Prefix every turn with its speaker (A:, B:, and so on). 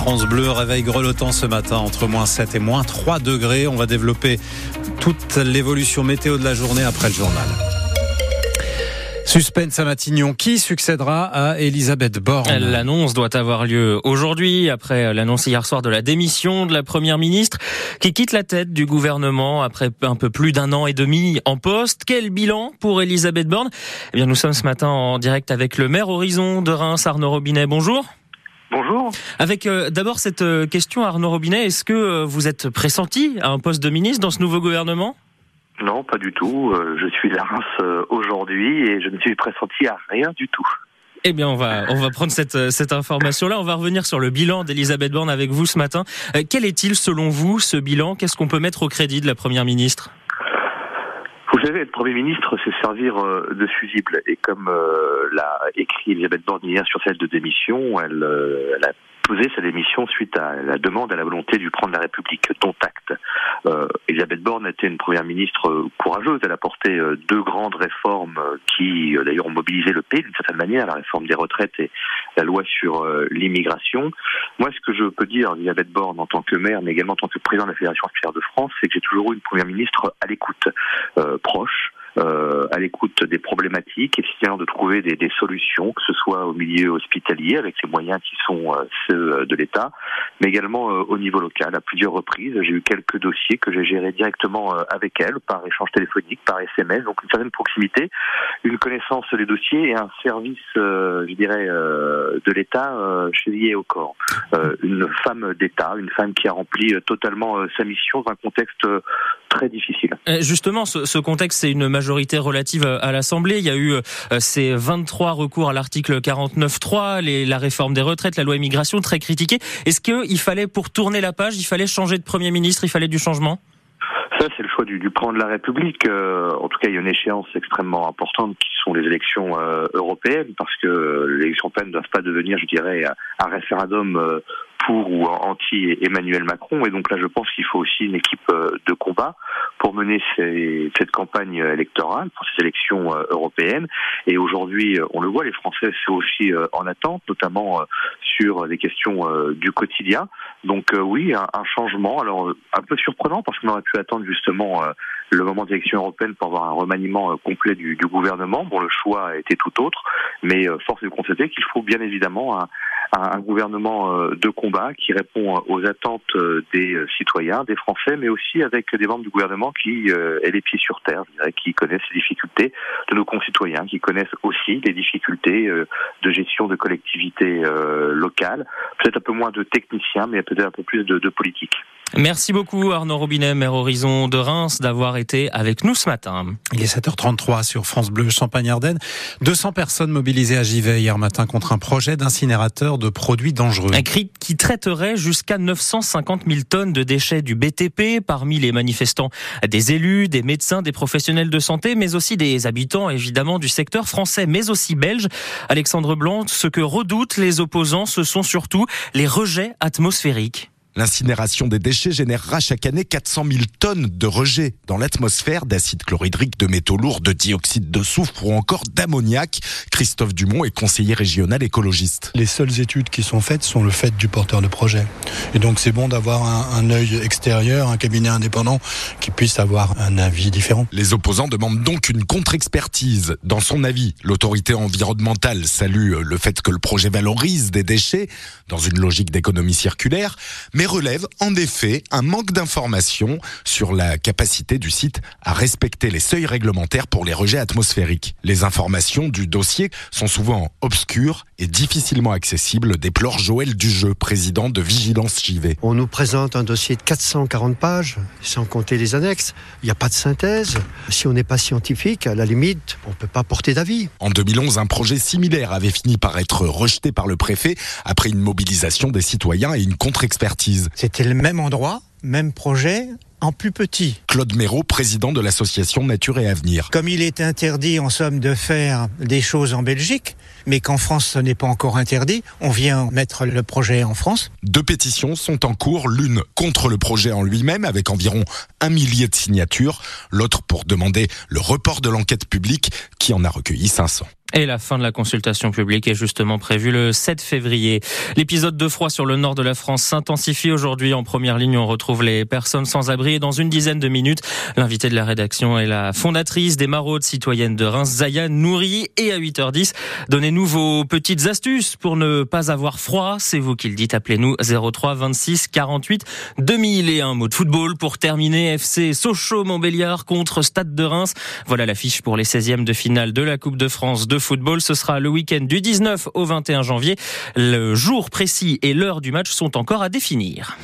A: France Bleu. Réveil grelottant ce matin entre moins 7 et moins 3 degrés. On va développer toute l'évolution météo de la journée après le journal. Suspense à Matignon. Qui succédera à Elisabeth Borne?
B: L'annonce doit avoir lieu aujourd'hui, après l'annonce hier soir de la démission de la première ministre, qui quitte la tête du gouvernement après un peu plus d'un an et demi en poste. Quel bilan pour Elisabeth Borne? Eh bien, nous sommes ce matin en direct avec le maire Horizon de Reims, Arnaud Robinet. Bonjour.
C: Bonjour.
B: Avec euh, d'abord cette euh, question, Arnaud Robinet, est-ce que euh, vous êtes pressenti à un poste de ministre dans ce nouveau gouvernement?
C: Non, pas du tout. Euh, je suis à Reims euh, aujourd'hui et je ne suis pressenti à rien du tout.
B: Eh bien, on va on va prendre cette cette information-là. On va revenir sur le bilan d'Elisabeth Borne avec vous ce matin. quel est-il selon vous ce bilan? Qu'est-ce qu'on peut mettre au crédit de la première ministre?
C: Vous savez, être Premier ministre, c'est servir de fusible. Et comme l'a écrit Elisabeth Borne sur celle de démission, elle, elle a posé sa démission suite à la demande à la volonté du prendre la République, dont acte. Elisabeth Borne était une première ministre euh, courageuse. Elle a porté euh, deux grandes réformes euh, qui, d'ailleurs, ont mobilisé le pays d'une certaine manière, la réforme des retraites et la loi sur l'immigration. Moi, ce que je peux dire, Elisabeth Borne, en tant que maire, mais également en tant que président de la Fédération hospitalière de France, c'est que j'ai toujours eu une première ministre à l'écoute, proche, euh, à l'écoute des problématiques, essayant de trouver des, solutions, que ce soit au milieu hospitalier avec les moyens qui sont euh, ceux de l'État, mais également euh, au niveau local. À plusieurs reprises, j'ai eu quelques dossiers que j'ai gérés directement avec elle, par échange téléphonique, par SMS, donc une certaine proximité, une connaissance des dossiers et un service, je dirais, de l'État chevillé au corps. une femme d'État, une femme qui a rempli totalement sa mission dans un contexte très difficile.
B: Justement, ce, ce contexte, c'est une majorité relative à l'Assemblée. Il y a eu euh, ces 23 recours à l'article 49.3, la réforme des retraites, la loi immigration, très critiquée. Est-ce qu'il fallait, pour tourner la page, il fallait changer de Premier ministre, il fallait du changement?
C: Ça, c'est le choix du, du président de la République. Euh, en tout cas, il y a une échéance extrêmement importante qui sont les élections euh, européennes, parce que les élections européennes ne doivent pas devenir, je dirais, un référendum pour ou anti Emmanuel Macron. Et donc là, je pense qu'il faut aussi une équipe euh, de combat pour mener cette campagne électorale, pour ces élections euh, européennes. Et aujourd'hui, euh, on le voit, les Français sont aussi en attente, notamment sur les questions du quotidien. Donc oui, un, changement. Alors un peu surprenant parce qu'on aurait pu attendre justement le moment des élections européennes pour avoir un remaniement complet du, du gouvernement. Bon, le choix été tout autre, mais force est de constater qu'il faut bien évidemment un, un gouvernement euh, de combat qui répond euh, aux attentes euh, des citoyens, des Français, mais aussi avec des membres du gouvernement qui aient les pieds sur terre, qui connaissent les difficultés de nos concitoyens, qui connaissent aussi les difficultés de gestion de collectivités locales, peut-être un peu moins de techniciens, mais peut-être un peu plus de, de.
B: Merci beaucoup Arnaud Robinet, maire Horizon de Reims, d'avoir été avec nous ce matin.
A: Il est 7h33 sur France Bleu Champagne-Ardenne. 200 personnes mobilisées à Givet hier matin contre un projet d'incinérateur de produits dangereux.
B: Un cri qui traiterait jusqu'à 950 000 tonnes de déchets du BTP. Parmi les manifestants, des élus, des médecins, des professionnels de santé, mais aussi des habitants évidemment du secteur français, mais aussi belge. Alexandre Blanc, ce que redoutent les opposants, ce sont surtout les rejets atmosphériques.
D: L'incinération des déchets générera chaque année 400 000 tonnes de rejets dans l'atmosphère d'acide chlorhydrique, de métaux lourds, de dioxyde de soufre ou encore d'ammoniac. Christophe Dumont est conseiller régional écologiste.
E: Les seules études qui sont faites sont le fait du porteur de projet. Et donc c'est bon d'avoir un, un œil extérieur, un cabinet indépendant qui puisse avoir un avis différent.
D: Les opposants demandent donc une contre-expertise. Dans son avis, l'autorité environnementale salue le fait que le projet valorise des déchets dans une logique d'économie circulaire, mais relève en effet un manque d'informations sur la capacité du site à respecter les seuils réglementaires pour les rejets atmosphériques. Les informations du dossier sont souvent obscures et difficilement accessibles, déplore Joël Dujeu, président de Vigilance JV.
F: On nous présente un dossier de 440 pages, sans compter les annexes. Il n'y a pas de synthèse. Si on n'est pas scientifique, à la limite, on ne peut pas porter d'avis.
D: En 2011, un projet similaire avait fini par être rejeté par le préfet après une mobilisation des citoyens et une contre-expertise.
G: C'était le même endroit, même projet, en plus petit.
D: Claude Méraud, président de l'association Nature et Avenir.
G: Comme il est interdit en somme de faire des choses en Belgique, mais qu'en France ce n'est pas encore interdit, on vient mettre le projet en France.
D: Deux pétitions sont en cours, l'une contre le projet en lui-même avec environ un millier de signatures, l'autre pour demander le report de l'enquête publique qui en a recueilli 500.
B: Et la fin de la consultation publique est justement prévue le 7 février. L'épisode de froid sur le nord de la France s'intensifie aujourd'hui. En première ligne, on retrouve les personnes sans abri. Et dans une dizaine de minutes, l'invité de la rédaction est la fondatrice des maraudes citoyennes de Reims, Zaya Nouri. Et à 8h10, donnez-nous vos petites astuces pour ne pas avoir froid. C'est vous qui le dites. Appelez-nous 03 26 48 2000 et un mot de football pour terminer. FC Sochaux-Montbéliard contre Stade de Reims. Voilà l'affiche pour les 16e de finale de la Coupe de France de football. Ce sera le week-end du 19 au 21 janvier. Le jour précis et l'heure du match sont encore à définir.